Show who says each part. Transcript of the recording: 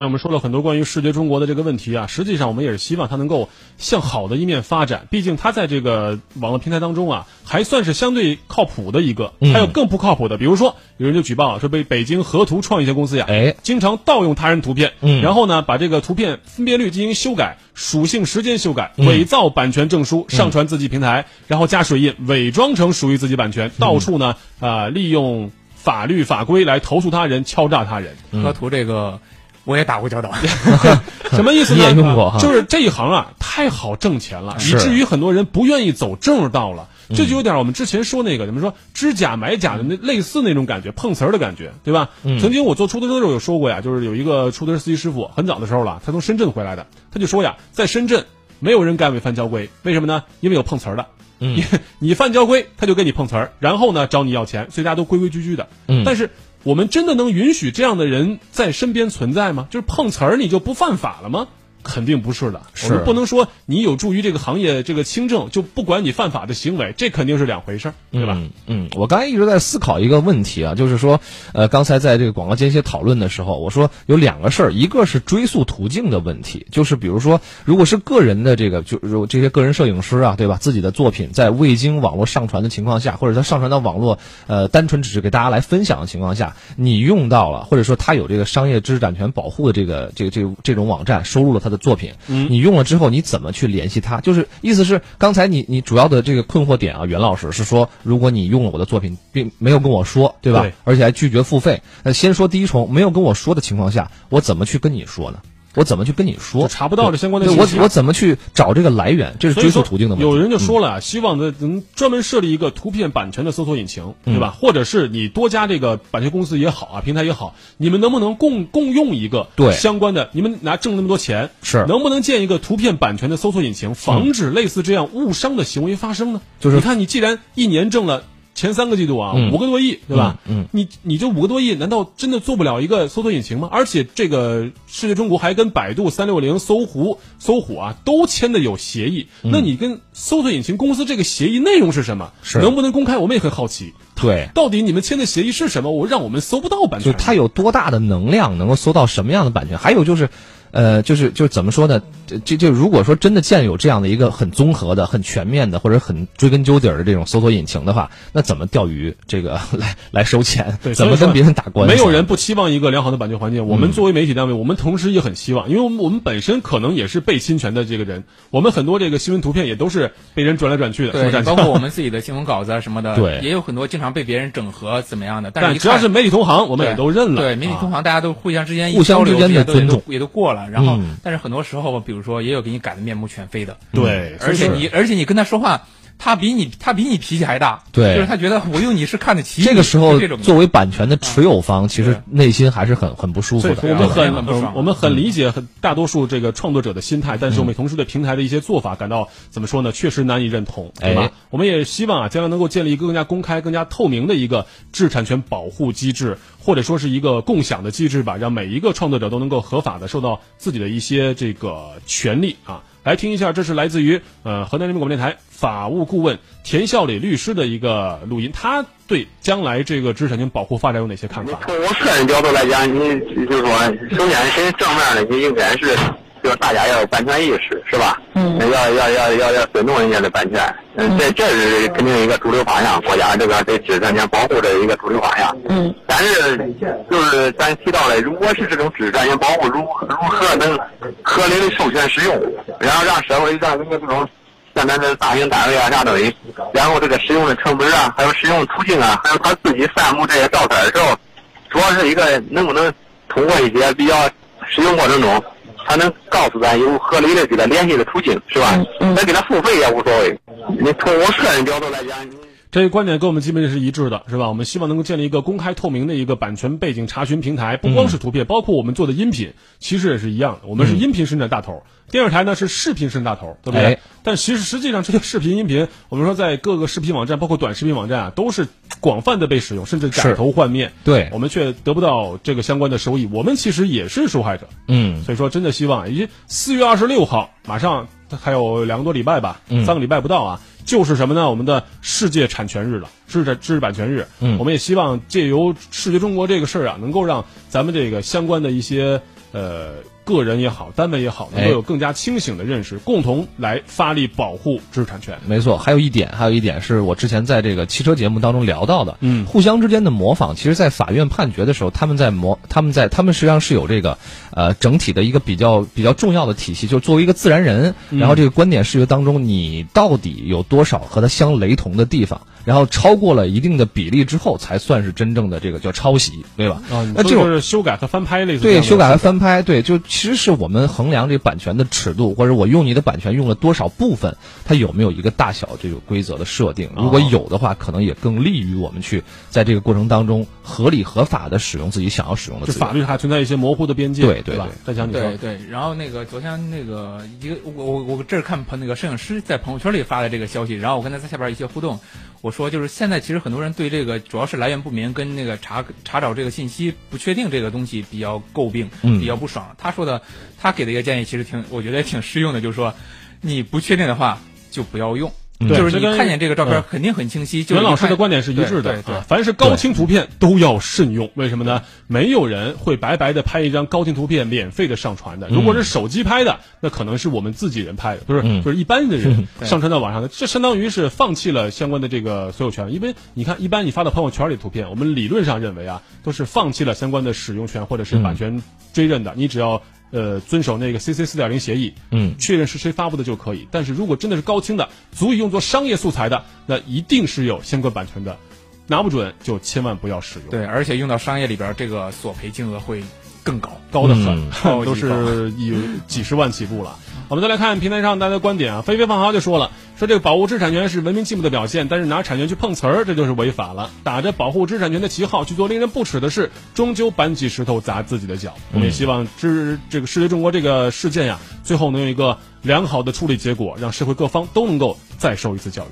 Speaker 1: 那我们说了很多关于视觉中国的这个问题啊，实际上我们也是希望它能够向好的一面发展。毕竟它在这个网络平台当中啊，还算是相对靠谱的一个。还有更不靠谱的，比如说有人就举报说被北京河图创意有限公司呀，
Speaker 2: 哎，
Speaker 1: 经常盗用他人图片，
Speaker 2: 嗯
Speaker 1: 然后呢把这个图片分辨率进行修改、属性时间修改、
Speaker 2: 嗯
Speaker 1: 伪造版权证书上传自己平台，然后加水印伪装成属于自己版权，到处呢啊、利用法律法规来投诉他人、敲诈他人。
Speaker 3: 河图这个我也打过交道，
Speaker 1: 什么意思呢？
Speaker 2: 你也用过
Speaker 1: 就是这一行啊，太好挣钱了，以至于很多人不愿意走正道了。这就有点我们之前说那个怎么说知假买假的那类似那种感觉，碰瓷儿的感觉，对吧？曾经我做出租车的时候有说过呀，就是有一个出租车司机师傅，很早的时候了，他从深圳回来的，他就说呀，在深圳没有人敢违反交规，为什么呢？因为有碰瓷儿的。你 你犯交规，他就跟你碰瓷儿，然后呢找你要钱，所以大家都规规矩矩的。
Speaker 2: 嗯
Speaker 1: 但是我们真的能允许这样的人在身边存在吗？就是碰瓷儿你就不犯法了吗？肯定不是的，
Speaker 2: 是
Speaker 1: 我们不能说你有助于这个行业这个清正，就不管你犯法的行为，这肯定是两回事儿，对吧？
Speaker 2: 嗯嗯，我刚才一直在思考一个问题啊，就是说，呃，刚才在这个广告间歇讨论的时候，我说有两个事儿，一个是追溯途径的问题，就是比如说，如果是个人的这个，就如这些个人摄影师啊，对吧？自己的作品在未经网络上传的情况下，或者他上传到网络，呃，单纯只是给大家来分享的情况下，你用到了，或者说他有这个商业知识产权保护的这个这个这个这种网站收录了他的作品，
Speaker 1: 嗯
Speaker 2: 你用了之后，你怎么去联系他？就是意思是，刚才你你主要的这个困惑点啊，袁老师是说，如果你用了我的作品，并没有跟我说，对吧？
Speaker 1: 对
Speaker 2: 而且还拒绝付费，那先说第一重，没有跟我说的情况下，我怎么去跟你说呢？我怎么去跟你说？
Speaker 1: 就查不到这相关的信息
Speaker 2: 我我怎么去找这个来源？这是追溯途径的问题。嗯
Speaker 1: 有人就说了啊，希望的能专门设立一个图片版权的搜索引擎，
Speaker 2: 嗯
Speaker 1: 对吧？或者是你多家这个版权公司也好啊，平台也好，你们能不能共共用一个
Speaker 2: 对
Speaker 1: 相关的？你们拿挣那么多钱，
Speaker 2: 是
Speaker 1: 能不能建一个图片版权的搜索引擎，防止类似这样误伤的行为发生呢？
Speaker 2: 就是
Speaker 1: 你看，你既然一年挣了。前三个季度啊，
Speaker 2: 嗯
Speaker 1: 五个多亿，对吧？
Speaker 2: 嗯嗯
Speaker 1: 你你这五个多亿，难道真的做不了一个搜索引擎吗？而且这个世界中国还跟百度、三六零、搜狐、搜狐啊都签的有协议。那你跟搜索引擎公司这个协议内容是什么？
Speaker 2: 嗯是
Speaker 1: 能不能公开？我们也很好奇。
Speaker 2: 对，
Speaker 1: 到底你们签的协议是什么？我让我们搜不到版权。
Speaker 2: 就它有多大的能量，能够搜到什么样的版权？还有就是，呃，就是就是怎么说呢？这这就如果说真的建有这样的一个很综合的、很全面的，或者很追根究底儿的这种搜索引擎的话，那怎么钓鱼？这个 来来收钱？怎么跟别人打官司？
Speaker 1: 没有人不期望一个良好的版权环境。我
Speaker 2: 嗯
Speaker 1: 们作为媒体单位，我们同时也很希望，因为我们我们本身可能也是被侵权的这个人，我们很多这个新闻图片也都是被人转来转去的，
Speaker 3: 包括我们自己的新闻稿子啊什么的，
Speaker 2: 对
Speaker 3: 也有很多经常被别人整合怎么样的，但
Speaker 1: 但
Speaker 3: 是
Speaker 1: 只要是媒体同行，我们也都认了。
Speaker 3: 对，媒体同行大家都互相之间
Speaker 2: 互相之间的尊重
Speaker 3: 也都也都过了，然后
Speaker 2: 嗯
Speaker 3: 但是很多时候，比如说也有给你改的面目全非的，
Speaker 1: 对，
Speaker 3: 而且你而且你跟他说话。他比你他比你脾气还大，
Speaker 2: 对
Speaker 3: 就是他觉得我用你是看得起你
Speaker 2: 这个时候作为版权的持有方，其实内心还是很很不舒服的。
Speaker 1: 我们很
Speaker 3: 很不爽
Speaker 1: 我们很理解很大多数这个创作者的心态，但是我们同时对平台的一些做法感到怎么说呢？确实难以认同，对吧
Speaker 2: 哎？
Speaker 1: 我们也希望啊，将来能够建立一个更加公开、更加透明的一个知识产权保护机制，或者说是一个共享的机制吧，让每一个创作者都能够合法的受到自己的一些这个权利啊。来听一下，这是来自于呃河南人民广播电台法务顾问田孝礼律师的一个录音，他对将来这个知识产权保护发展有哪些看法？
Speaker 4: 从我个人角度来讲，你就是说，首先先正面的，你应该是，就是大家要有版权意识，是吧？嗯。要要要要要尊重人家的版权，嗯，这这是肯定一个主流方向，国家这边对知识产权保护的一个主流方向。嗯。但是就是咱提到了，如果是这种知识产权保护，如何如何能合理的授权使用，然后让社会让人家这种。像咱这大型单位啊啥东西，然后这个使用的成本啊，还有使用途径啊，还有他自己散布这些照片的时候，主要是一个能不能通过一些比较使用过程中，他能告诉咱有合理的给他联系的途径，是吧？咱给他付费也无所谓。你从我个人角度来讲，你。
Speaker 1: 这个观点跟我们基本是一致的，是吧？我们希望能够建立一个公开透明的一个版权背景查询平台，不光是图片，包括我们做的音频，其实也是一样的。我们是音频生产大头，电视台呢是视频生产大头，对不对？
Speaker 2: 哎
Speaker 1: 但其实实际上这些视频、音频，我们说在各个视频网站，包括短视频网站啊，都是广泛的被使用，甚至改头换面。
Speaker 2: 对
Speaker 1: 我们却得不到这个相关的收益，我们其实也是受害者。
Speaker 2: 嗯，
Speaker 1: 所以说，真的希望，以及四月二十六号，马上还有两个多礼拜吧，
Speaker 2: 嗯
Speaker 1: 三个礼拜不到啊，就是什么呢？我们的世界产权日了，知识知识版权日。
Speaker 2: 嗯
Speaker 1: 我们也希望借由视觉中国这个事儿啊，能够让咱们这个相关的一些呃，个人也好，单位也好，能够有更加清醒的认识，共同来发力保护知识产权。
Speaker 2: 没错，还有一点，还有一点是我之前在这个汽车节目当中聊到的，
Speaker 1: 嗯。
Speaker 2: 互相之间的模仿，其实，在法院判决的时候，他们在模，他们在，他们实际上是有这个，呃，整体的一个比较比较重要的体系，就是作为一个自然人，然后这个观点视觉当中，你到底有多少和他相雷同的地方，然后超过了一定的比例之后，才算是真正的这个叫抄袭，对吧？
Speaker 1: 啊，
Speaker 2: 那这种
Speaker 1: 是修改和翻拍类似这
Speaker 2: 对，修改和翻拍，对，就其实是我们衡量这版权的尺度，或者我用你的版权用了多少部分，它有没有一个大小这个规则的设定？如果有的话，可能也更利于我们去在这个过程当中合理合法的使用自己想要使用的。
Speaker 1: 就法律还存在一些模糊的边界，
Speaker 2: 对对
Speaker 1: 吧
Speaker 2: 对？
Speaker 1: 再讲你说
Speaker 3: 对，对，然后那个昨天那个一个我我我这儿看朋那个摄影师在朋友圈里发的这个消息，然后我跟他在下边一些互动，我说就是现在其实很多人对这个主要是来源不明跟那个查查找这个信息不确定这个东西比较诟病，
Speaker 2: 嗯
Speaker 3: 比较不爽。他说的他给的一个建议其实挺我觉得也挺适用的，就是说你不确定的话就不要用。就是你看见这个照片
Speaker 1: 嗯
Speaker 3: 肯定很清晰，就是
Speaker 1: 袁老师的观点是一致的
Speaker 3: 对对对
Speaker 1: 啊，凡是高清图片都要慎用。为什么呢？没有人会白白的拍一张高清图片免费的上传的。如果是手机拍的，那可能是我们自己人拍的，不是
Speaker 2: 嗯
Speaker 1: 就是一般的人 上传到网上的，这相当于是放弃了相关的这个所有权。因为你看，一般你发到朋友圈里图片，我们理论上认为啊，都是放弃了相关的使用权或者是版权追认的。你只要呃遵守那个 CC 四点零协议，
Speaker 2: 嗯
Speaker 1: 确认是谁发布的就可以。但是如果真的是高清的，足以用作商业素材的，那一定是有相关版权的，拿不准就千万不要使用，
Speaker 3: 对，而且用到商业里边，这个索赔金额会更高。
Speaker 1: 高的很，
Speaker 2: 嗯
Speaker 1: 都是 以几十万起步了。我们再来看平台上大家的观点啊，飞飞放豪就说了，说这个保护知识产权是文明进步的表现，但是拿产权去碰瓷儿，这就是违法了。打着保护知识产权的旗号去做令人不齿的事，终究搬起石头砸自己的脚。我们也希望知这个世界中国这个事件呀，最后能有一个良好的处理结果，让社会各方都能够再受一次教育。